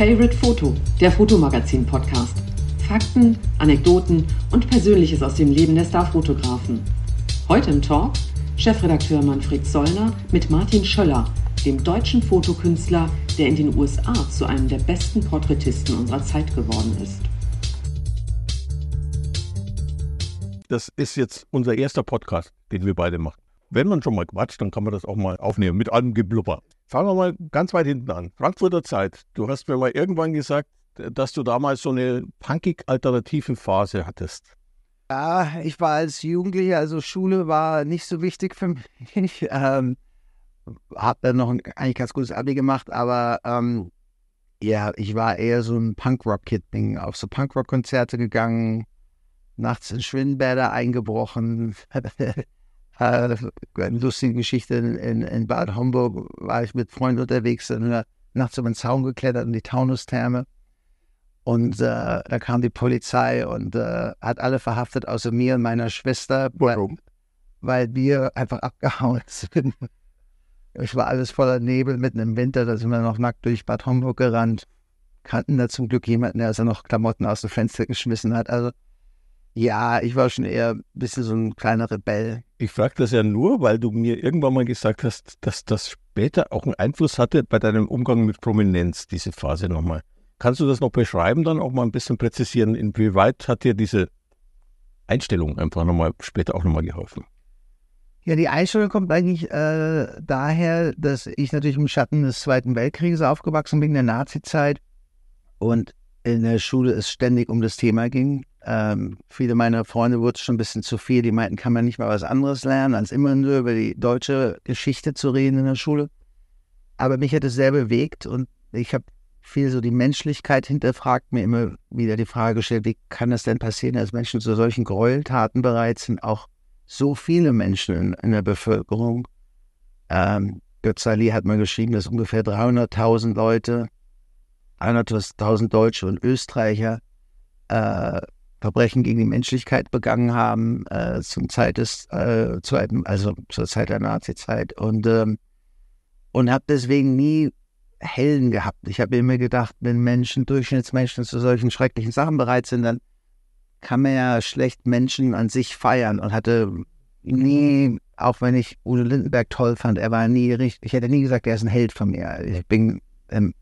Favorite Photo, der Fotomagazin-Podcast. Fakten, Anekdoten und Persönliches aus dem Leben der Starfotografen. Heute im Talk Chefredakteur Manfred Zollner mit Martin Schöller, dem deutschen Fotokünstler, der in den USA zu einem der besten Porträtisten unserer Zeit geworden ist. Das ist jetzt unser erster Podcast, den wir beide machen. Wenn man schon mal quatscht, dann kann man das auch mal aufnehmen mit allem Geblubber. Fangen wir mal ganz weit hinten an. Frankfurter Zeit. Du hast mir mal irgendwann gesagt, dass du damals so eine punkig-alternative Phase hattest. Ja, ich war als Jugendlicher, also Schule war nicht so wichtig für mich. Ähm, hab dann noch ein eigentlich ganz gutes Abi gemacht, aber ähm, ja, ich war eher so ein Punkrock-Kid, bin auf so Punkrock-Konzerte gegangen, nachts in Schwimmbäder eingebrochen. äh, eine lustige Geschichte in, in, Bad Homburg war ich mit Freunden unterwegs, und nachts über den Zaun geklettert in die Taunustherme. Und äh, da kam die Polizei und äh, hat alle verhaftet, außer mir und meiner Schwester. Warum? Weil, weil wir einfach abgehauen sind. Es war alles voller Nebel mitten im Winter, da sind wir noch nackt durch Bad Homburg gerannt. Kannten da zum Glück jemanden, der also noch Klamotten aus dem Fenster geschmissen hat. Also ja, ich war schon eher ein bisschen so ein kleiner Rebell. Ich frage das ja nur, weil du mir irgendwann mal gesagt hast, dass das später auch einen Einfluss hatte bei deinem Umgang mit Prominenz, diese Phase nochmal. Kannst du das noch beschreiben, dann auch mal ein bisschen präzisieren, inwieweit hat dir diese Einstellung einfach nochmal später auch nochmal geholfen? Ja, die Einstellung kommt eigentlich äh, daher, dass ich natürlich im Schatten des Zweiten Weltkrieges aufgewachsen bin, in der Nazizeit. Und in der Schule es ständig um das Thema ging. Ähm, viele meiner Freunde wurden schon ein bisschen zu viel. Die meinten, kann man nicht mal was anderes lernen, als immer nur über die deutsche Geschichte zu reden in der Schule. Aber mich hat es sehr bewegt und ich habe viel so die Menschlichkeit hinterfragt, mir immer wieder die Frage gestellt, wie kann das denn passieren, dass Menschen zu solchen Gräueltaten bereit sind, auch so viele Menschen in, in der Bevölkerung. Ähm, Götz Ali hat mal geschrieben, dass ungefähr 300.000 Leute 100.000 Deutsche und Österreicher äh, Verbrechen gegen die Menschlichkeit begangen haben äh, zum Zeit des, äh, zu einem, also zur Zeit der Nazizeit und ähm, und habe deswegen nie Helden gehabt. Ich habe immer gedacht, wenn Menschen, Durchschnittsmenschen zu solchen schrecklichen Sachen bereit sind, dann kann man ja schlecht Menschen an sich feiern und hatte nie, auch wenn ich Udo Lindenberg toll fand, er war nie richtig, ich hätte nie gesagt, er ist ein Held von mir. Ich bin ähm,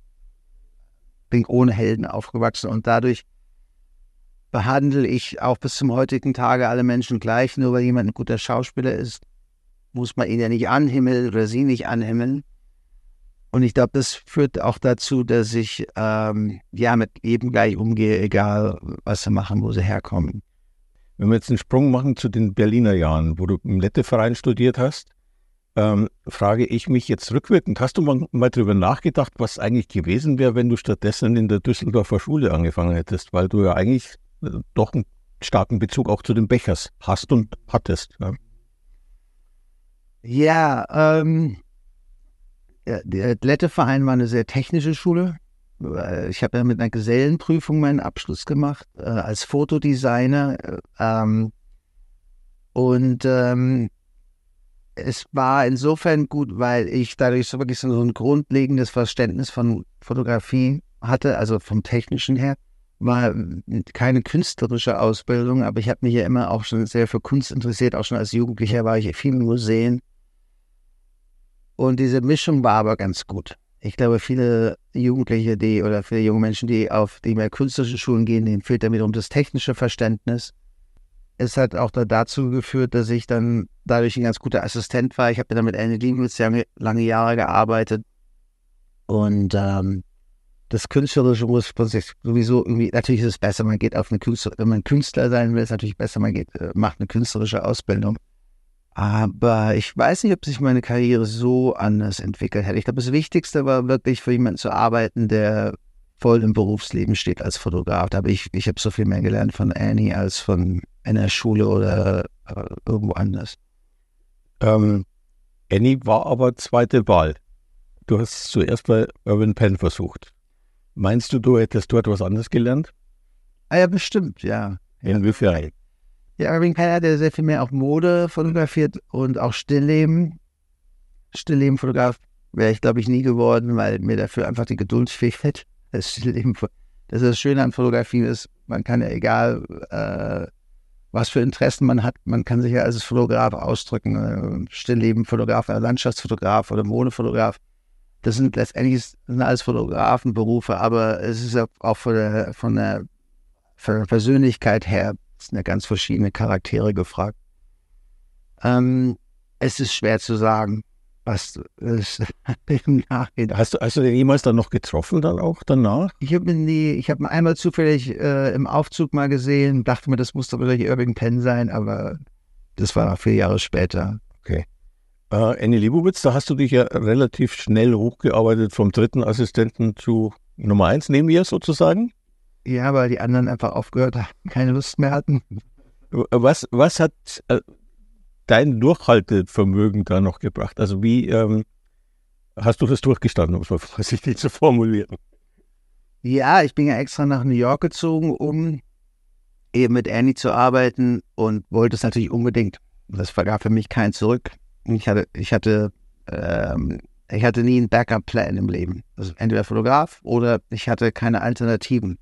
bin ohne Helden aufgewachsen und dadurch behandle ich auch bis zum heutigen Tage alle Menschen gleich. Nur weil jemand ein guter Schauspieler ist, muss man ihn ja nicht anhimmeln oder sie nicht anhimmeln. Und ich glaube, das führt auch dazu, dass ich ähm, ja mit jedem gleich umgehe, egal was sie machen, wo sie herkommen. Wenn wir jetzt einen Sprung machen zu den Berliner Jahren, wo du im Letteverein studiert hast, ähm, frage ich mich jetzt rückwirkend, hast du mal, mal darüber nachgedacht, was eigentlich gewesen wäre, wenn du stattdessen in der Düsseldorfer Schule angefangen hättest, weil du ja eigentlich doch einen starken Bezug auch zu den Bechers hast und hattest. Ja, ja ähm, der Letteverein war eine sehr technische Schule. Äh, ich habe ja mit einer Gesellenprüfung meinen Abschluss gemacht äh, als Fotodesigner. Äh, ähm, und ähm, es war insofern gut, weil ich dadurch so wirklich so ein grundlegendes Verständnis von Fotografie hatte, also vom technischen her. War keine künstlerische Ausbildung, aber ich habe mich ja immer auch schon sehr für Kunst interessiert. Auch schon als Jugendlicher war ich viel in Museen. Und diese Mischung war aber ganz gut. Ich glaube, viele Jugendliche, die oder viele junge Menschen, die auf die mehr künstlerische Schulen gehen, denen fehlt damit um das technische Verständnis es hat auch da dazu geführt, dass ich dann dadurch ein ganz guter Assistent war. Ich habe dann mit Annie Lienwitz lange, lange Jahre gearbeitet. Und ähm, das Künstlerische muss sich sowieso irgendwie, natürlich ist es besser, man geht auf eine Künstler, wenn man Künstler sein will, ist es natürlich besser, man geht, äh, macht eine künstlerische Ausbildung. Aber ich weiß nicht, ob sich meine Karriere so anders entwickelt hätte. Ich glaube, das Wichtigste war wirklich für jemanden zu arbeiten, der voll im Berufsleben steht als Fotograf. Aber ich, ich habe so viel mehr gelernt von Annie als von in der Schule oder äh, irgendwo anders. Ähm, Annie war aber zweite Wahl. Du hast zuerst bei Urban Penn versucht. Meinst du, du hättest dort was anderes gelernt? Ah ja, bestimmt, ja. Inwiefern? Ja, Irving Penn hat ja sehr viel mehr auf Mode fotografiert und auch Stillleben. Stillleben-Fotograf wäre ich, glaube ich, nie geworden, weil mir dafür einfach die Geduld fehlt. Das Leben, das ist das Schöne an Fotografie ist, man kann ja egal, äh, was für Interessen man hat, man kann sich ja als Fotograf ausdrücken, äh, Stillleben-Fotograf, Landschaftsfotograf oder Modefotograf. Das sind letztendlich sind alles Fotografenberufe, aber es ist auch von der, von der, von der Persönlichkeit her sind ja ganz verschiedene Charaktere gefragt. Ähm, es ist schwer zu sagen was ist im Nachhinein. Hast du, hast du den jemals dann noch getroffen, dann auch danach? Ich habe ihn nie, ich habe ihn einmal zufällig äh, im Aufzug mal gesehen, dachte mir, das muss doch wirklich Irving Penn sein, aber das war vier Jahre später. Okay. Äh, Annie Liebowitz, da hast du dich ja relativ schnell hochgearbeitet vom dritten Assistenten zu Nummer eins neben ihr sozusagen? Ja, weil die anderen einfach aufgehört haben, keine Lust mehr hatten. Was, was hat, äh, dein Durchhaltevermögen da noch gebracht? Also wie ähm, hast du das durchgestanden, um es mal vorsichtig zu formulieren? Ja, ich bin ja extra nach New York gezogen, um eben mit Annie zu arbeiten und wollte es natürlich unbedingt. Das gab für mich kein Zurück. Ich hatte, ich hatte, ähm, ich hatte nie einen Backup-Plan im Leben. Also entweder Fotograf oder ich hatte keine Alternativen.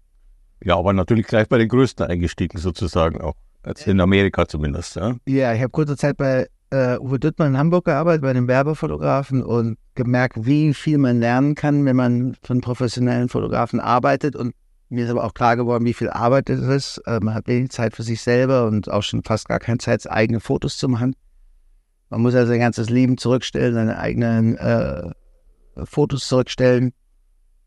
Ja, aber natürlich gleich bei den Größten eingestiegen sozusagen auch. Als in Amerika zumindest, ja? Ja, ich habe kurze Zeit bei äh, Uwe Düttmann in Hamburg gearbeitet, bei dem Werbefotografen und gemerkt, wie viel man lernen kann, wenn man von professionellen Fotografen arbeitet. Und mir ist aber auch klar geworden, wie viel Arbeit es ist. Äh, man hat wenig Zeit für sich selber und auch schon fast gar keine Zeit, eigene Fotos zu machen. Man muss also sein ganzes Leben zurückstellen, seine eigenen äh, Fotos zurückstellen.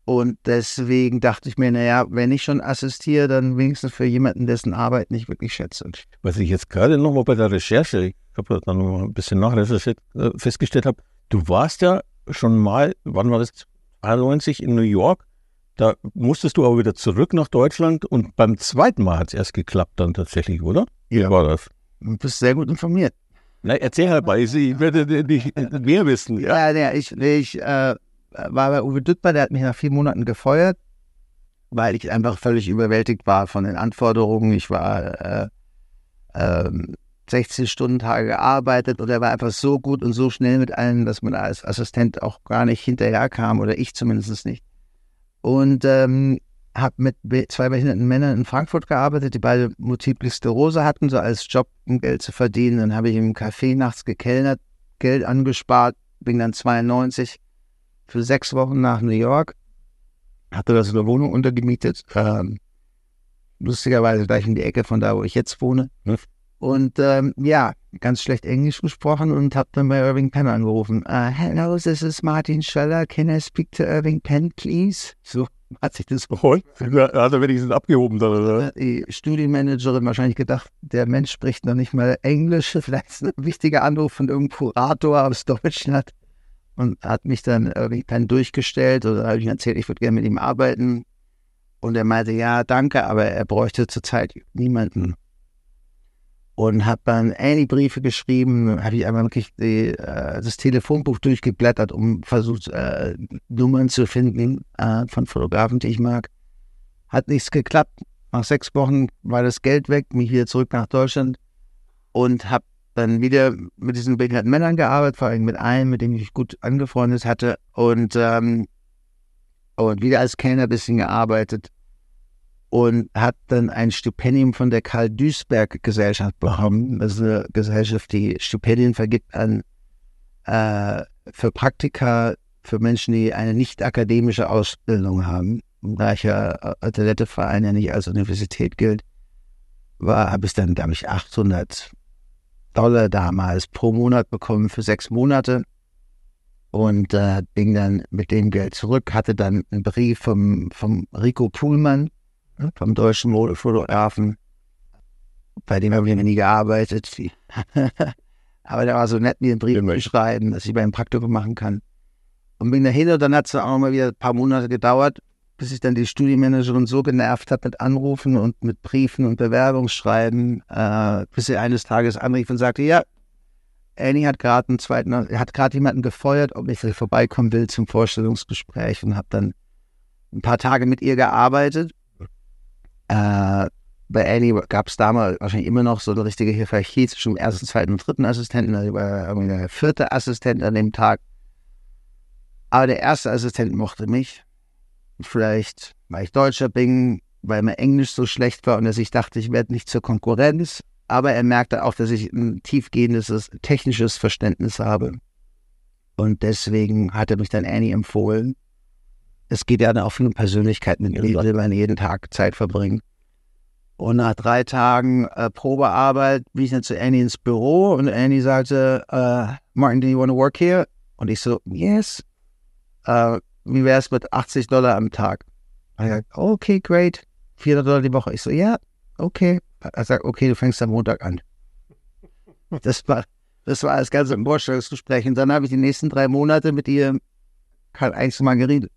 Und deswegen dachte ich mir, naja, wenn ich schon assistiere, dann wenigstens für jemanden, dessen Arbeit nicht wirklich schätze. Was ich jetzt gerade nochmal bei der Recherche, ich habe da noch ein bisschen nachrecherchiert, äh, festgestellt habe, du warst ja schon mal, wann war das, 92 in New York, da musstest du aber wieder zurück nach Deutschland und beim zweiten Mal hat es erst geklappt dann tatsächlich, oder? Ja. War das? Du bist sehr gut informiert. Na, erzähl halt mal, ich werde nicht mehr wissen. Ja, ja, ich, ich äh, war bei Uwe Düttmer, der hat mich nach vier Monaten gefeuert, weil ich einfach völlig überwältigt war von den Anforderungen. Ich war äh, äh, 16 Stunden Tage gearbeitet und er war einfach so gut und so schnell mit allen, dass man als Assistent auch gar nicht hinterherkam oder ich zumindest nicht. Und ähm, habe mit zwei behinderten Männern in Frankfurt gearbeitet, die beide Multiple Sklerose hatten, so als Job, um Geld zu verdienen. Dann habe ich im Café nachts gekellnert, Geld angespart, bin dann 92 für sechs Wochen nach New York, hatte das eine Wohnung untergemietet, ähm, lustigerweise gleich in die Ecke von da, wo ich jetzt wohne. Hm. Und ähm, ja, ganz schlecht Englisch gesprochen und habe dann bei Irving Penn angerufen. Uh, hello, this is Martin Scheller. Can I speak to Irving Penn, please? So hat sich das geholt. Hat er wenigstens abgehoben dann, oder? Die Studienmanagerin wahrscheinlich gedacht, der Mensch spricht noch nicht mal Englisch. Vielleicht ist ein wichtiger Anruf von irgendeinem Kurator aus Deutschland und hat mich dann irgendwie dann durchgestellt oder habe ich erzählt, ich würde gerne mit ihm arbeiten. Und er meinte, ja, danke, aber er bräuchte zurzeit niemanden. Und habe dann Annie Briefe geschrieben, habe ich einmal wirklich die, äh, das Telefonbuch durchgeblättert, um versucht, äh, Nummern zu finden äh, von Fotografen, die ich mag. Hat nichts geklappt. Nach sechs Wochen war das Geld weg, mich wieder zurück nach Deutschland und habe dann wieder mit diesen behinderten Männern gearbeitet, vor allem mit einem, mit dem ich gut angefreundet hatte und, ähm, und wieder als Kellner ein bisschen gearbeitet und hat dann ein Stipendium von der Karl Duisberg Gesellschaft bekommen. Das ist eine Gesellschaft, die Stipendien vergibt an äh, für Praktika für Menschen, die eine nicht akademische Ausbildung haben. Da ich ja Athleteverein ja nicht als Universität gilt, war, habe ich dann, glaube ich, 800 Dollar damals pro Monat bekommen für sechs Monate und äh, ging dann mit dem Geld zurück, hatte dann einen Brief vom, vom Rico Puhlmann, vom deutschen Modefotografen, bei dem habe ich nie gearbeitet. Aber der war so nett, mir einen Brief zu schreiben, dass ich bei ihm Praktikum machen kann. Und bin dahin und dann hat es auch mal wieder ein paar Monate gedauert, bis ich dann die Studienmanagerin so genervt habe mit Anrufen und mit Briefen und Bewerbungsschreiben, äh, bis sie eines Tages anrief und sagte, ja, Annie hat gerade einen zweiten, hat gerade jemanden gefeuert, ob ich vorbeikommen will zum Vorstellungsgespräch und habe dann ein paar Tage mit ihr gearbeitet. Äh, bei Annie gab es damals wahrscheinlich immer noch so eine richtige Hierarchie zwischen dem ersten, zweiten und dritten Assistenten. Also war irgendwie der vierte Assistent an dem Tag. Aber der erste Assistent mochte mich vielleicht, weil ich Deutscher bin, weil mein Englisch so schlecht war und dass ich dachte, ich werde nicht zur Konkurrenz. Aber er merkte auch, dass ich ein tiefgehendes technisches Verständnis habe. Und deswegen hat er mich dann Annie empfohlen. Es geht ja dann auch viel um Persönlichkeiten, mit denen man jeden Tag Zeit verbringt. Und nach drei Tagen äh, Probearbeit bin ich dann zu Annie ins Büro und Annie sagte, uh, Martin, do you want to work here? Und ich so, yes. Uh, wie wäre es mit 80 Dollar am Tag? Er sagt, okay, great. 400 Dollar die Woche. Ich so, ja, okay. Er sagt, okay, du fängst am Montag an. Das war, das war das ganze Vorstellungsgespräch. Und dann habe ich die nächsten drei Monate mit ihr kein einziges Mal geredet.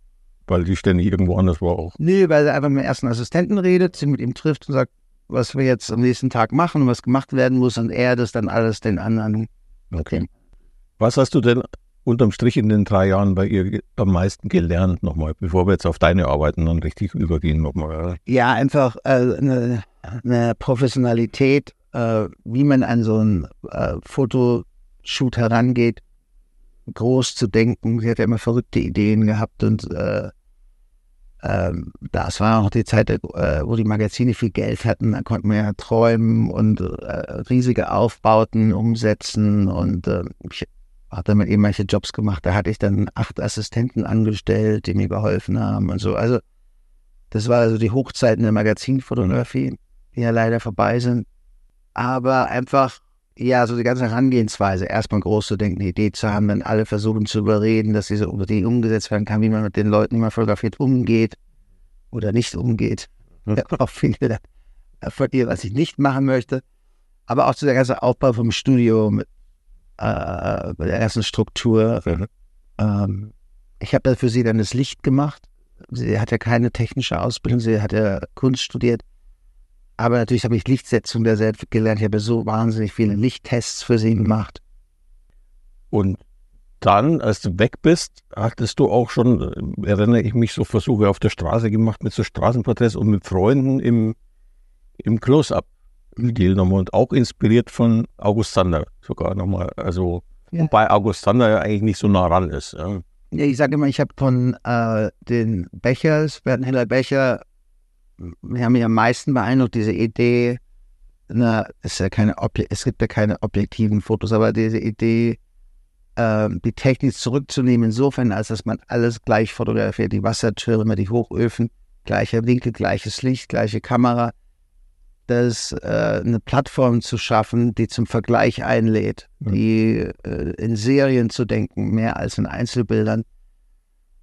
Weil die ständig irgendwo anders war auch. Nee, weil sie einfach mit dem ersten Assistenten redet, sie mit ihm trifft und sagt, was wir jetzt am nächsten Tag machen und was gemacht werden muss und er das dann alles den anderen. Okay. Was hast du denn unterm Strich in den drei Jahren bei ihr am meisten gelernt nochmal, bevor wir jetzt auf deine Arbeiten dann richtig übergehen nochmal? Ja, einfach äh, eine, eine, Professionalität, äh, wie man an so einen äh, Fotoshoot herangeht, groß zu denken. Sie hat ja immer verrückte Ideen gehabt und äh, äh, das war auch die Zeit, äh, wo die Magazine viel Geld hatten. Da konnte man ja träumen und äh, riesige Aufbauten umsetzen. Und äh, ich habe dann mit ihm manche Jobs gemacht. Da hatte ich dann acht Assistenten angestellt, die mir geholfen haben und so. Also das war also die Hochzeiten der Magazinfotografie, die ja leider vorbei sind. Aber einfach ja, so die ganze Herangehensweise, erstmal groß zu denken, eine Idee zu haben, dann alle versuchen zu überreden, dass diese Idee umgesetzt werden kann, wie man mit den Leuten, die man fotografiert, umgeht oder nicht umgeht. Ja. auch viele von ihr, was ich nicht machen möchte. Aber auch zu der ganzen Aufbau vom Studio mit, äh, der ersten Struktur. Mhm. Ähm, ich habe für sie dann das Licht gemacht. Sie hat ja keine technische Ausbildung, sie hat ja Kunst studiert. Aber natürlich habe ich Lichtsetzung der selbst gelernt. Ich habe so wahnsinnig viele Lichttests für sie gemacht. Und dann, als du weg bist, hattest du auch schon, äh, erinnere ich mich, so Versuche auf der Straße gemacht mit so Straßenporträts und mit Freunden im, im Close-Up-Stil nochmal und auch inspiriert von August Sander sogar nochmal. Also, ja. wobei August Sander ja eigentlich nicht so nah ran ist. Ja. Ich sage immer, ich habe von äh, den Bechers, Heller Becher, wir haben mich am meisten beeindruckt, diese Idee, na, es, ja keine es gibt ja keine objektiven Fotos, aber diese Idee, äh, die Technik zurückzunehmen, insofern, als dass man alles gleich fotografiert, die Wassertürme, die Hochöfen, gleicher Winkel, gleiches Licht, gleiche Kamera, das äh, eine Plattform zu schaffen, die zum Vergleich einlädt, ja. die äh, in Serien zu denken, mehr als in Einzelbildern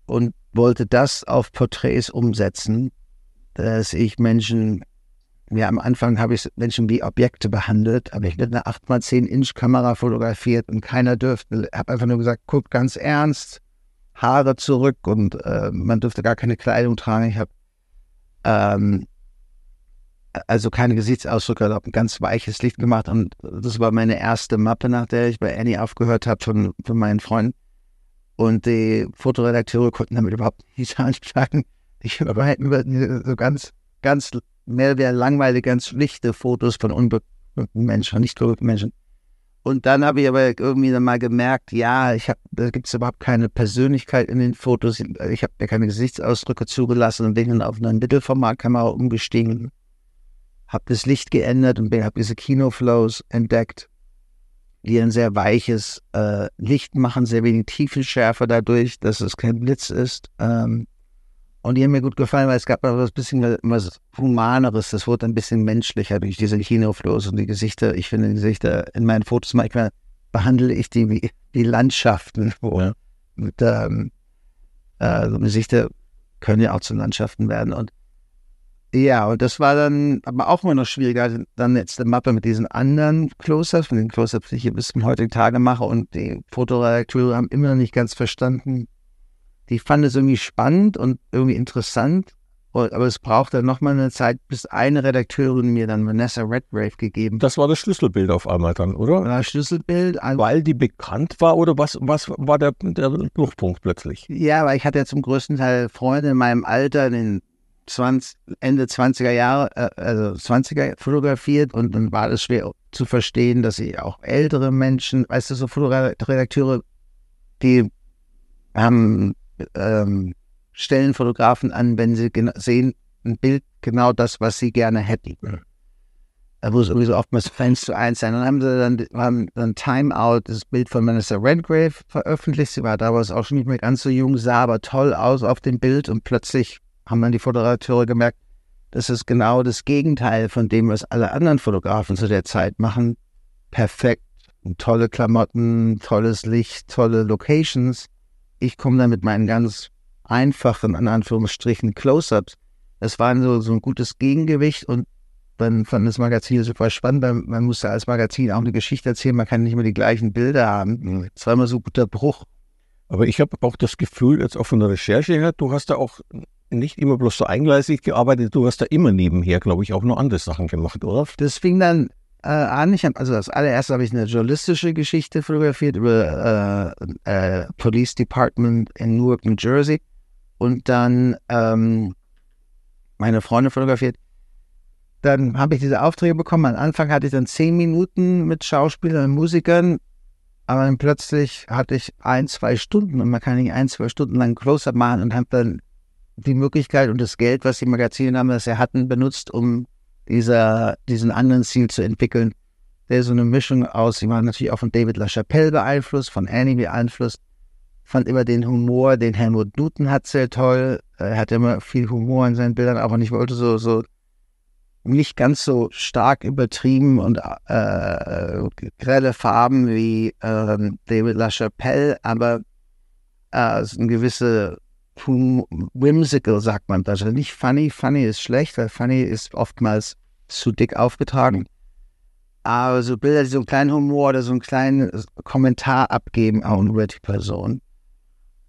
und wollte das auf Porträts umsetzen dass ich Menschen, ja, am Anfang habe ich Menschen wie Objekte behandelt, aber ich mit einer 8x10 Inch Kamera fotografiert und keiner dürfte, habe einfach nur gesagt, guckt ganz ernst, Haare zurück und äh, man dürfte gar keine Kleidung tragen. Ich habe ähm, also keine Gesichtsausdrücke, habe ein ganz weiches Licht gemacht und das war meine erste Mappe, nach der ich bei Annie aufgehört habe von, von meinen Freunden. Und die Fotoredakteure konnten damit überhaupt nicht anfangen. Ich über so ganz, ganz mehr oder langweilige, ganz schlichte Fotos von unbekannten Menschen, nicht berühmten Menschen. Und dann habe ich aber irgendwie dann mal gemerkt, ja, ich habe, da gibt es überhaupt keine Persönlichkeit in den Fotos. Ich habe mir keine Gesichtsausdrücke zugelassen und bin dann auf eine Mittelformatkamera umgestiegen, habe das Licht geändert und habe diese Kinoflows entdeckt, die ein sehr weiches äh, Licht machen, sehr wenig Tiefenschärfe dadurch, dass es kein Blitz ist. Ähm, und die haben mir gut gefallen, weil es gab noch was bisschen was Humaneres. Das wurde ein bisschen menschlicher durch diese Kinoflows und die Gesichter. Ich finde die Gesichter in meinen Fotos manchmal behandle ich die wie die Landschaften. Wo ja. mit, ähm, äh, Gesichter können ja auch zu Landschaften werden. Und ja, und das war dann aber auch immer noch schwieriger, dann jetzt eine Mappe mit diesen anderen Close-Ups, mit den Close-Ups, die ich hier bis zum heutigen Tage mache. Und die Fotoredakteure haben immer noch nicht ganz verstanden, die fand es irgendwie spannend und irgendwie interessant. Aber es brauchte nochmal eine Zeit, bis eine Redakteurin mir dann Vanessa Redgrave gegeben Das war das Schlüsselbild auf einmal dann, oder? Das Schlüsselbild. Weil die bekannt war oder was, was war der, der Bruchpunkt plötzlich? Ja, weil ich hatte ja zum größten Teil Freunde in meinem Alter, in den 20, Ende 20er Jahre, äh, also 20er fotografiert und dann war es schwer zu verstehen, dass sie auch ältere Menschen, weißt du, so Fotoredakteure, die haben ähm, stellen Fotografen an, wenn sie sehen, ein Bild genau das, was sie gerne hätten. Ja. Da muss irgendwie so oftmals eins zu eins sein. Dann haben sie dann, haben dann Time Out, das Bild von Vanessa Redgrave veröffentlicht. Sie war damals auch schon nicht mehr ganz so jung, sah aber toll aus auf dem Bild und plötzlich haben dann die Fotograteure gemerkt, das ist genau das Gegenteil von dem, was alle anderen Fotografen zu der Zeit machen. Perfekt, tolle Klamotten, tolles Licht, tolle Locations. Ich komme dann mit meinen ganz einfachen, in Anführungsstrichen, Close-Ups. Es war so, so ein gutes Gegengewicht und dann fand das Magazin super spannend, weil man musste als Magazin auch eine Geschichte erzählen, man kann nicht immer die gleichen Bilder haben. Es war immer so ein guter Bruch. Aber ich habe auch das Gefühl, jetzt auch von der Recherche her, du hast da auch nicht immer bloß so eingleisig gearbeitet, du hast da immer nebenher, glaube ich, auch noch andere Sachen gemacht, oder? Das fing dann äh, an. Ich hab, also als allererstes habe ich eine journalistische Geschichte fotografiert über äh, äh, Police Department in Newark, New Jersey. Und dann ähm, meine Freunde fotografiert. Dann habe ich diese Aufträge bekommen. Am Anfang hatte ich dann zehn Minuten mit Schauspielern und Musikern, aber dann plötzlich hatte ich ein, zwei Stunden und man kann nicht ein, zwei Stunden lang Close-Up machen und habe dann die Möglichkeit und das Geld, was die Magazine damals hatten, benutzt, um dieser, diesen anderen Stil zu entwickeln. Der so eine Mischung aus, ich war natürlich auch von David LaChapelle beeinflusst, von Annie beeinflusst, fand immer den Humor, den Helmut Newton hat, sehr toll. Er hatte immer viel Humor in seinen Bildern, aber ich wollte so, so nicht ganz so stark übertrieben und äh, grelle Farben wie äh, David LaChapelle, aber äh, so eine gewisse whimsical, sagt man. Also nicht funny, funny ist schlecht, weil funny ist oftmals zu dick aufgetragen. Aber so Bilder, die so einen kleinen Humor oder so einen kleinen Kommentar abgeben auch über die Person.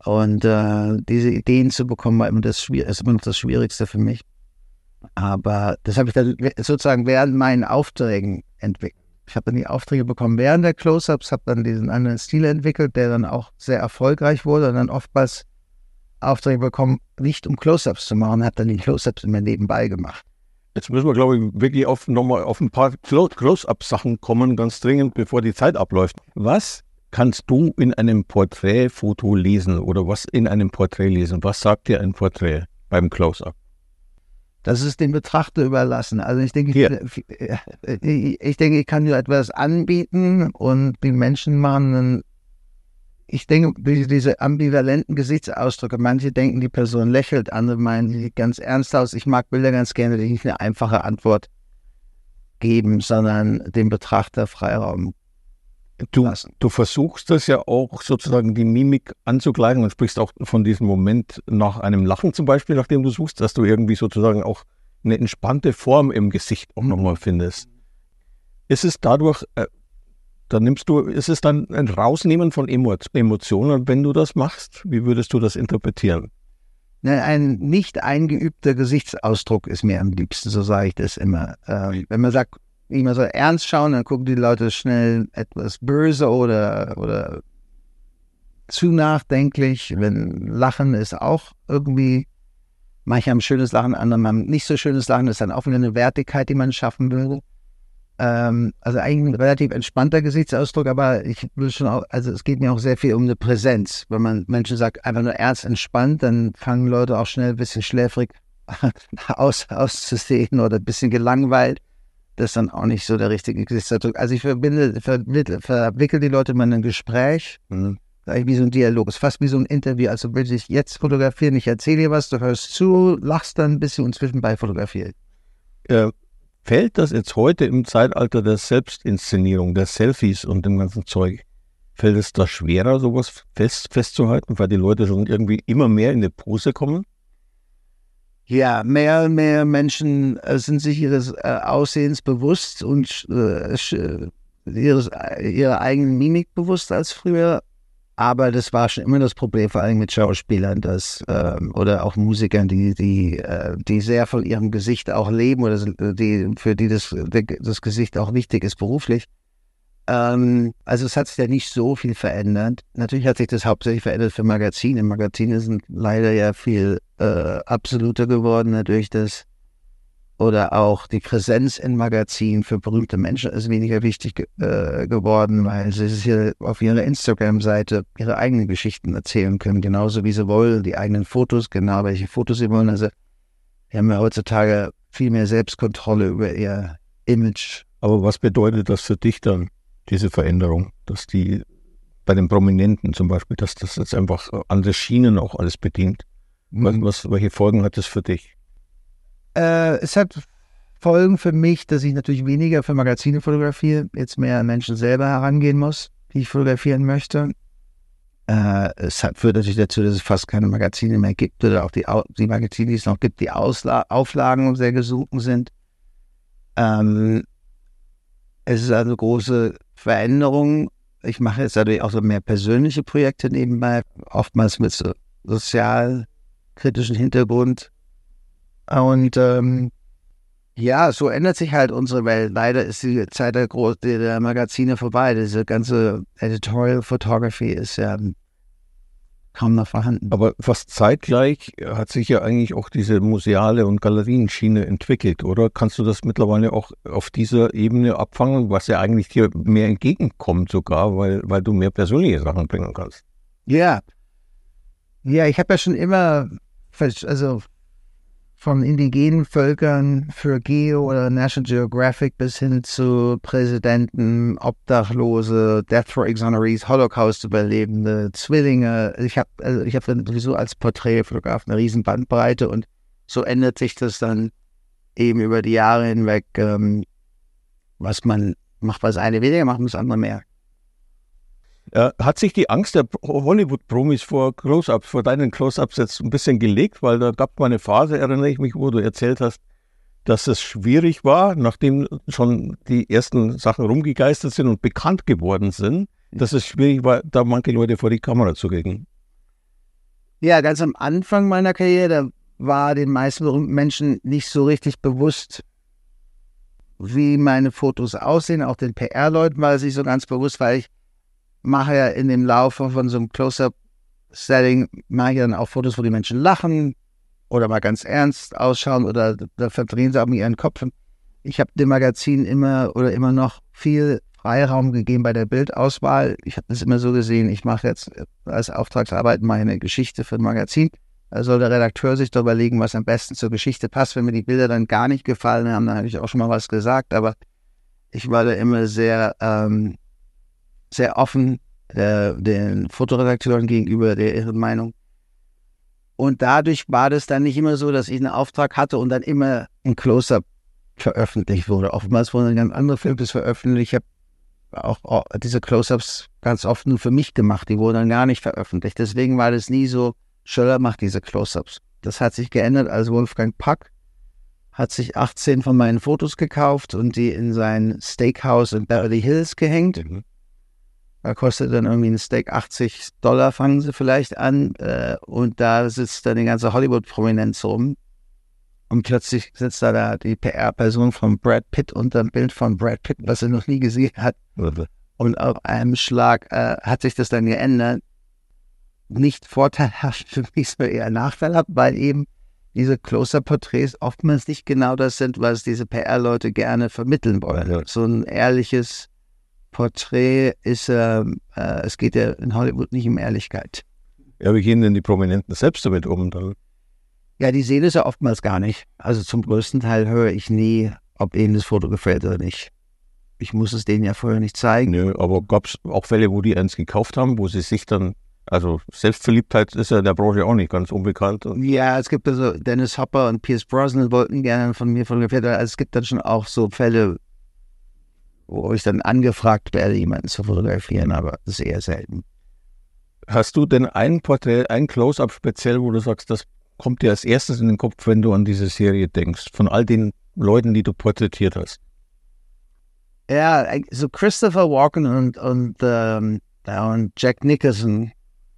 Und äh, diese Ideen zu bekommen, war immer das, ist immer noch das Schwierigste für mich. Aber das habe ich dann sozusagen während meinen Aufträgen entwickelt. Ich habe dann die Aufträge bekommen während der Close-Ups, habe dann diesen anderen Stil entwickelt, der dann auch sehr erfolgreich wurde und dann oftmals Aufträge bekommen, nicht um Close-Ups zu machen, habe dann die Close-Ups immer nebenbei gemacht. Jetzt müssen wir, glaube ich, wirklich auf, nochmal auf ein paar Close-Up-Sachen kommen, ganz dringend, bevor die Zeit abläuft. Was kannst du in einem Porträtfoto lesen oder was in einem Porträt lesen? Was sagt dir ein Porträt beim Close-Up? Das ist dem Betrachter überlassen. Also ich denke, ich, ich, denke, ich kann dir etwas anbieten und die Menschen machen einen ich denke, diese ambivalenten Gesichtsausdrücke, manche denken, die Person lächelt, andere meinen sie ganz ernst aus. Ich mag Bilder ganz gerne, die nicht eine einfache Antwort geben, sondern dem Betrachter Freiraum du, lassen. Du versuchst das ja auch sozusagen die Mimik anzugleichen und sprichst auch von diesem Moment nach einem Lachen zum Beispiel, nachdem du suchst, dass du irgendwie sozusagen auch eine entspannte Form im Gesicht auch nochmal findest. Ist es dadurch, äh, dann nimmst du, ist es dann ein Rausnehmen von Emotionen, wenn du das machst? Wie würdest du das interpretieren? Ein nicht eingeübter Gesichtsausdruck ist mir am liebsten, so sage ich das immer. Ähm, wenn man sagt, ich mal so ernst schauen, dann gucken die Leute schnell etwas böse oder, oder zu nachdenklich. Wenn Lachen ist auch irgendwie, manche haben schönes Lachen, andere haben nicht so schönes Lachen, das ist dann auch wieder eine Wertigkeit, die man schaffen würde. Ähm, also eigentlich ein relativ entspannter Gesichtsausdruck, aber ich will schon auch, also es geht mir auch sehr viel um eine Präsenz. Wenn man Menschen sagt, einfach nur ernst entspannt, dann fangen Leute auch schnell ein bisschen schläfrig aus, auszusehen oder ein bisschen gelangweilt. Das ist dann auch nicht so der richtige Gesichtsausdruck. Also ich verbinde, vermittle, verwickel die Leute mal in ein Gespräch. Mhm. Wie so ein Dialog, es ist fast wie so ein Interview. Also will ich jetzt fotografieren, ich erzähle dir was, du hörst zu, lachst dann ein bisschen und zwischenbei fotografiert. Ja, Fällt das jetzt heute im Zeitalter der Selbstinszenierung, der Selfies und dem ganzen Zeug, fällt es da schwerer, sowas fest, festzuhalten, weil die Leute schon irgendwie immer mehr in die Pose kommen? Ja, mehr und mehr Menschen äh, sind sich ihres äh, Aussehens bewusst und äh, ihres, ihrer eigenen Mimik bewusst als früher. Aber das war schon immer das Problem, vor allem mit Schauspielern, dass ähm, oder auch Musikern, die die äh, die sehr von ihrem Gesicht auch leben oder die für die das das Gesicht auch wichtig ist beruflich. Ähm, also es hat sich ja nicht so viel verändert. Natürlich hat sich das hauptsächlich verändert für Magazine. Magazine sind leider ja viel äh, absoluter geworden, dadurch, dass oder auch die Präsenz in Magazinen für berühmte Menschen ist weniger wichtig äh, geworden, weil sie hier auf ihrer Instagram-Seite ihre eigenen Geschichten erzählen können, genauso wie sie wollen, die eigenen Fotos, genau welche Fotos sie wollen. Also wir haben ja heutzutage viel mehr Selbstkontrolle über ihr Image. Aber was bedeutet das für dich dann, diese Veränderung, dass die bei den Prominenten zum Beispiel, dass das jetzt einfach andere Schienen auch alles bedient? Mhm. was, welche Folgen hat das für dich? Äh, es hat Folgen für mich, dass ich natürlich weniger für Magazine fotografiere, jetzt mehr an Menschen selber herangehen muss, die ich fotografieren möchte. Äh, es hat, führt natürlich dazu, dass es fast keine Magazine mehr gibt oder auch die, die Magazine, die es noch gibt, die Ausla Auflagen sehr gesunken sind. Ähm, es ist eine große Veränderung. Ich mache jetzt natürlich auch so mehr persönliche Projekte nebenbei, oftmals mit so sozialkritischen Hintergrund. Und ähm, ja, so ändert sich halt unsere Welt. Leider ist die Zeit der, Gro der Magazine vorbei. Diese ganze Editorial Photography ist ja kaum noch vorhanden. Aber fast zeitgleich hat sich ja eigentlich auch diese museale und Galerienschiene entwickelt, oder? Kannst du das mittlerweile auch auf dieser Ebene abfangen, was ja eigentlich dir mehr entgegenkommt sogar, weil, weil du mehr persönliche Sachen bringen kannst? Ja. Ja, ich habe ja schon immer, also von indigenen Völkern für Geo oder National Geographic bis hin zu Präsidenten, Obdachlose, Death Row Exonerees, Holocaust-Überlebende, Zwillinge. Ich habe also hab sowieso als Porträtfotograf eine riesen Bandbreite und so ändert sich das dann eben über die Jahre hinweg, ähm, was man macht, was eine weniger macht, das andere mehr. Äh, hat sich die Angst der Hollywood-Promis vor vor deinen Close-Ups jetzt ein bisschen gelegt? Weil da gab es mal eine Phase, erinnere ich mich, wo du erzählt hast, dass es schwierig war, nachdem schon die ersten Sachen rumgegeistert sind und bekannt geworden sind, dass es schwierig war, da manche Leute vor die Kamera zu kriegen. Ja, ganz am Anfang meiner Karriere, war den meisten berühmten Menschen nicht so richtig bewusst, wie meine Fotos aussehen. Auch den PR-Leuten war es nicht so ganz bewusst, weil ich mache ja in dem Laufe von so einem Close-Up-Setting, mache ich dann auch Fotos, wo die Menschen lachen oder mal ganz ernst ausschauen oder da verdrehen sie auch mit ihren Kopf. Ich habe dem Magazin immer oder immer noch viel Freiraum gegeben bei der Bildauswahl. Ich habe das immer so gesehen, ich mache jetzt als Auftragsarbeit meine Geschichte für ein Magazin. Da soll der Redakteur sich doch überlegen, was am besten zur Geschichte passt. Wenn mir die Bilder dann gar nicht gefallen haben, dann habe ich auch schon mal was gesagt. Aber ich war da immer sehr, ähm, sehr offen äh, den Fotoredakteuren gegenüber, der ihre Meinung. Und dadurch war das dann nicht immer so, dass ich einen Auftrag hatte und dann immer ein Close-up veröffentlicht wurde. Oftmals wurden dann andere Filme veröffentlicht. Ich habe auch, auch diese Close-ups ganz oft nur für mich gemacht. Die wurden dann gar nicht veröffentlicht. Deswegen war das nie so, Schöller macht diese Close-ups. Das hat sich geändert, als Wolfgang Pack hat sich 18 von meinen Fotos gekauft und die in sein Steakhouse in Beverly Hills gehängt. Da kostet dann irgendwie ein Steak 80 Dollar, fangen sie vielleicht an. Äh, und da sitzt dann die ganze Hollywood-Prominenz rum. Und plötzlich sitzt da, da die PR-Person von Brad Pitt unter dem Bild von Brad Pitt, was er noch nie gesehen hat. Und auf einem Schlag äh, hat sich das dann geändert. Nicht vorteilhaft für mich, sondern eher nachteilhaft, weil eben diese Closer-Porträts oftmals nicht genau das sind, was diese PR-Leute gerne vermitteln wollen. So ein ehrliches Porträt ist, ähm, äh, es geht ja in Hollywood nicht um Ehrlichkeit. Ja, wie gehen denn die Prominenten selbst damit um? Dann? Ja, die sehen es ja oftmals gar nicht. Also zum größten Teil höre ich nie, ob ihnen das Foto gefällt oder nicht. Ich muss es denen ja vorher nicht zeigen. Nö, aber gab es auch Fälle, wo die eins gekauft haben, wo sie sich dann, also Selbstverliebtheit ist ja in der Branche auch nicht ganz unbekannt. Ja, es gibt also Dennis Hopper und Pierce Brosnan wollten gerne von mir fotografiert werden. Also es gibt dann schon auch so Fälle, wo ich dann angefragt werde, jemanden zu fotografieren, aber eher selten. Hast du denn ein Porträt, ein Close-up speziell, wo du sagst, das kommt dir als erstes in den Kopf, wenn du an diese Serie denkst, von all den Leuten, die du porträtiert hast? Ja, so Christopher Walken und, und, ähm, und Jack Nicholson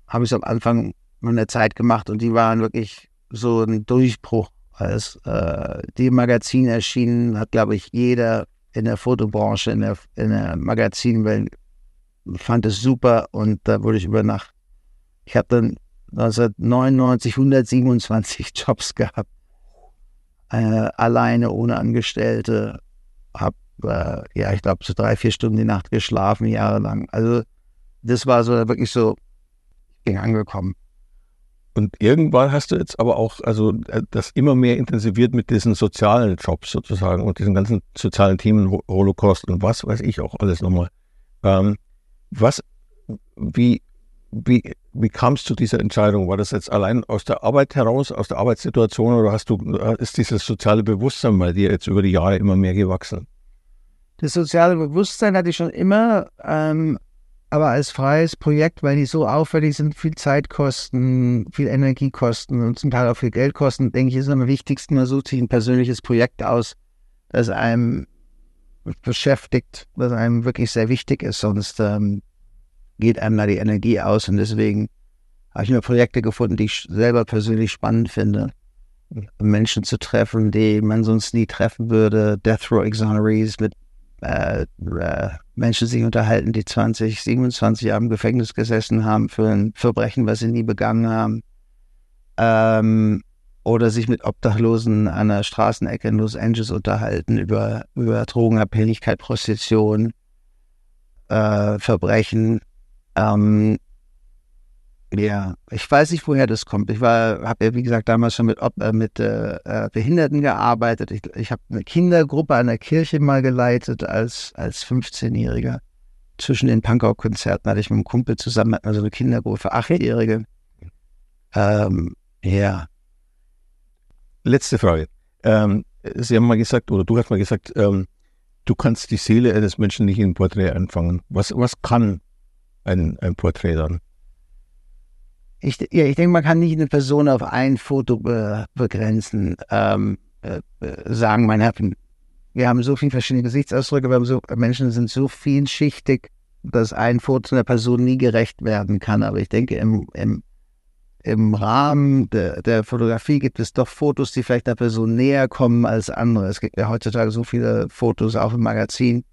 habe ich am Anfang meiner Zeit gemacht und die waren wirklich so ein Durchbruch. Als äh, die Magazin erschienen, hat, glaube ich, jeder in der Fotobranche, in der, in der Magazinwelt, fand es super und da wurde ich über Nacht. Ich habe dann 1999 127 Jobs gehabt. äh, alleine, ohne Angestellte. Hab, äh, ja, ich glaube, so drei, vier Stunden die Nacht geschlafen, jahrelang. Also das war so wirklich so, ich bin angekommen. Und irgendwann hast du jetzt aber auch, also äh, das immer mehr intensiviert mit diesen sozialen Jobs sozusagen und diesen ganzen sozialen Themen, Holocaust und was weiß ich auch alles nochmal. Ähm, was, wie, wie, wie kam es zu dieser Entscheidung? War das jetzt allein aus der Arbeit heraus, aus der Arbeitssituation oder hast du, ist dieses soziale Bewusstsein bei dir jetzt über die Jahre immer mehr gewachsen? Das soziale Bewusstsein hatte ich schon immer, ähm, aber als freies Projekt, weil die so aufwendig sind, viel Zeit kosten, viel Energie kosten und zum Teil auch viel Geld kosten, denke ich, ist am wichtigsten, man sucht sich ein persönliches Projekt aus, das einem beschäftigt, was einem wirklich sehr wichtig ist, sonst ähm, geht einem da die Energie aus und deswegen habe ich mir Projekte gefunden, die ich selber persönlich spannend finde. Menschen zu treffen, die man sonst nie treffen würde, Death Row Exonerees mit äh, äh, Menschen sich unterhalten, die 20, 27 Jahre im Gefängnis gesessen haben für ein Verbrechen, was sie nie begangen haben. Ähm, oder sich mit Obdachlosen an der Straßenecke in Los Angeles unterhalten über, über Drogenabhängigkeit, Prostitution, äh, Verbrechen. Ähm, ja, ich weiß nicht, woher das kommt. Ich war, habe ja wie gesagt damals schon mit, äh, mit äh, äh, Behinderten gearbeitet. Ich, ich habe eine Kindergruppe an der Kirche mal geleitet als als 15-Jähriger. Zwischen den Punkau-Konzerten hatte ich mit einem Kumpel zusammen also eine Kindergruppe für Achtjährige. Ähm, ja. Letzte Frage. Ähm, Sie haben mal gesagt, oder du hast mal gesagt, ähm, du kannst die Seele eines Menschen nicht in ein Porträt einfangen. Was, was kann ein, ein Porträt dann? Ich, ja, ich denke, man kann nicht eine Person auf ein Foto be, begrenzen. Ähm, äh, äh sagen, mein Herr, wir haben so viele verschiedene Gesichtsausdrücke, wir haben so, Menschen sind so vielschichtig, dass ein Foto einer Person nie gerecht werden kann. Aber ich denke, im, im, im Rahmen der, der Fotografie gibt es doch Fotos, die vielleicht der Person näher kommen als andere. Es gibt ja heutzutage so viele Fotos auch im Magazin,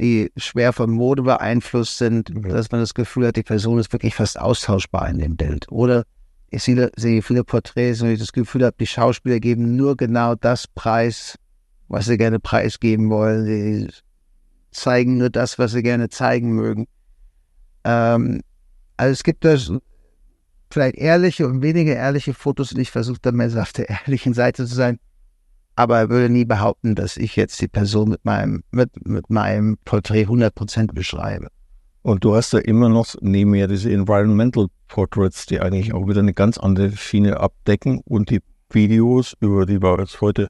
die schwer von Mode beeinflusst sind, mhm. dass man das Gefühl hat, die Person ist wirklich fast austauschbar in dem Bild. Oder ich sehe, sehe viele Porträts und ich das Gefühl habe, die Schauspieler geben nur genau das Preis, was sie gerne preisgeben wollen. Sie zeigen nur das, was sie gerne zeigen mögen. Ähm, also es gibt da vielleicht ehrliche und weniger ehrliche Fotos und ich versuche dann mehr auf der ehrlichen Seite zu sein aber er würde nie behaupten, dass ich jetzt die Person mit meinem, mit, mit meinem Porträt 100% beschreibe. Und du hast ja immer noch neben mir diese Environmental Portraits, die eigentlich auch wieder eine ganz andere Schiene abdecken und die Videos, über die wir jetzt heute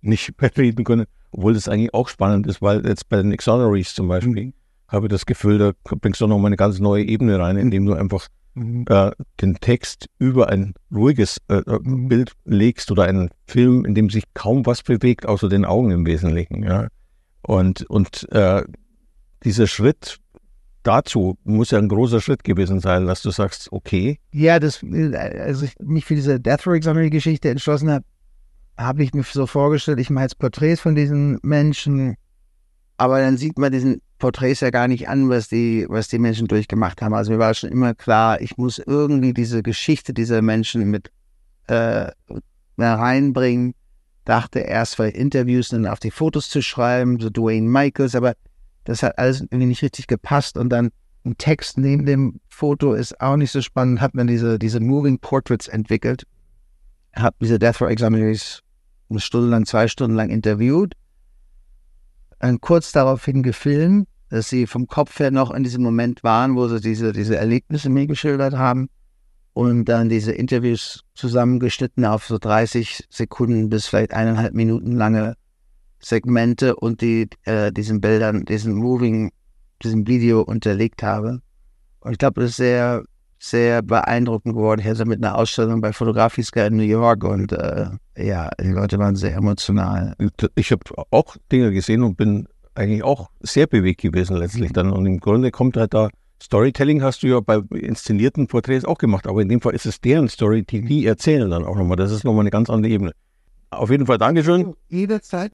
nicht mehr reden können, obwohl das eigentlich auch spannend ist, weil jetzt bei den Exoneries zum Beispiel mhm. habe ich das Gefühl, da bringst du noch mal eine ganz neue Ebene rein, indem du einfach äh, den Text über ein ruhiges äh, äh. Bild legst oder einen Film, in dem sich kaum was bewegt, außer den Augen im Wesentlichen. Ja? Und, und äh, dieser Schritt dazu muss ja ein großer Schritt gewesen sein, dass du sagst, okay. Ja, das, als ich mich für diese Death Row Exonery-Geschichte entschlossen habe, habe ich mir so vorgestellt, ich mache jetzt Porträts von diesen Menschen, aber dann sieht man diesen Porträts ja gar nicht an, was die, was die Menschen durchgemacht haben. Also mir war schon immer klar, ich muss irgendwie diese Geschichte dieser Menschen mit äh, reinbringen. Dachte erst vielleicht Interviews dann auf die Fotos zu schreiben, so Dwayne Michaels, aber das hat alles irgendwie nicht richtig gepasst. Und dann ein Text neben dem Foto ist auch nicht so spannend, hat man diese, diese Moving Portraits entwickelt, habe diese Death Row Examinaries eine Stunde lang, zwei Stunden lang interviewt. Dann kurz daraufhin gefilmt, dass sie vom Kopf her noch in diesem Moment waren, wo sie diese, diese Erlebnisse mir geschildert haben und dann diese Interviews zusammengeschnitten auf so 30 Sekunden bis vielleicht eineinhalb Minuten lange Segmente und die äh, diesen Bildern, diesen Moving, diesem Video unterlegt habe. Und ich glaube, das ist sehr, sehr beeindruckend geworden. Ich hatte mit einer Ausstellung bei Fotografieska in New York und äh, ja, die Leute waren sehr emotional. Ich habe auch Dinge gesehen und bin eigentlich auch sehr bewegt gewesen letztlich dann. Und im Grunde kommt halt da, Storytelling hast du ja bei inszenierten Porträts auch gemacht, aber in dem Fall ist es deren Story, die die erzählen dann auch nochmal. Das ist nochmal eine ganz andere Ebene. Auf jeden Fall Dankeschön. Jederzeit.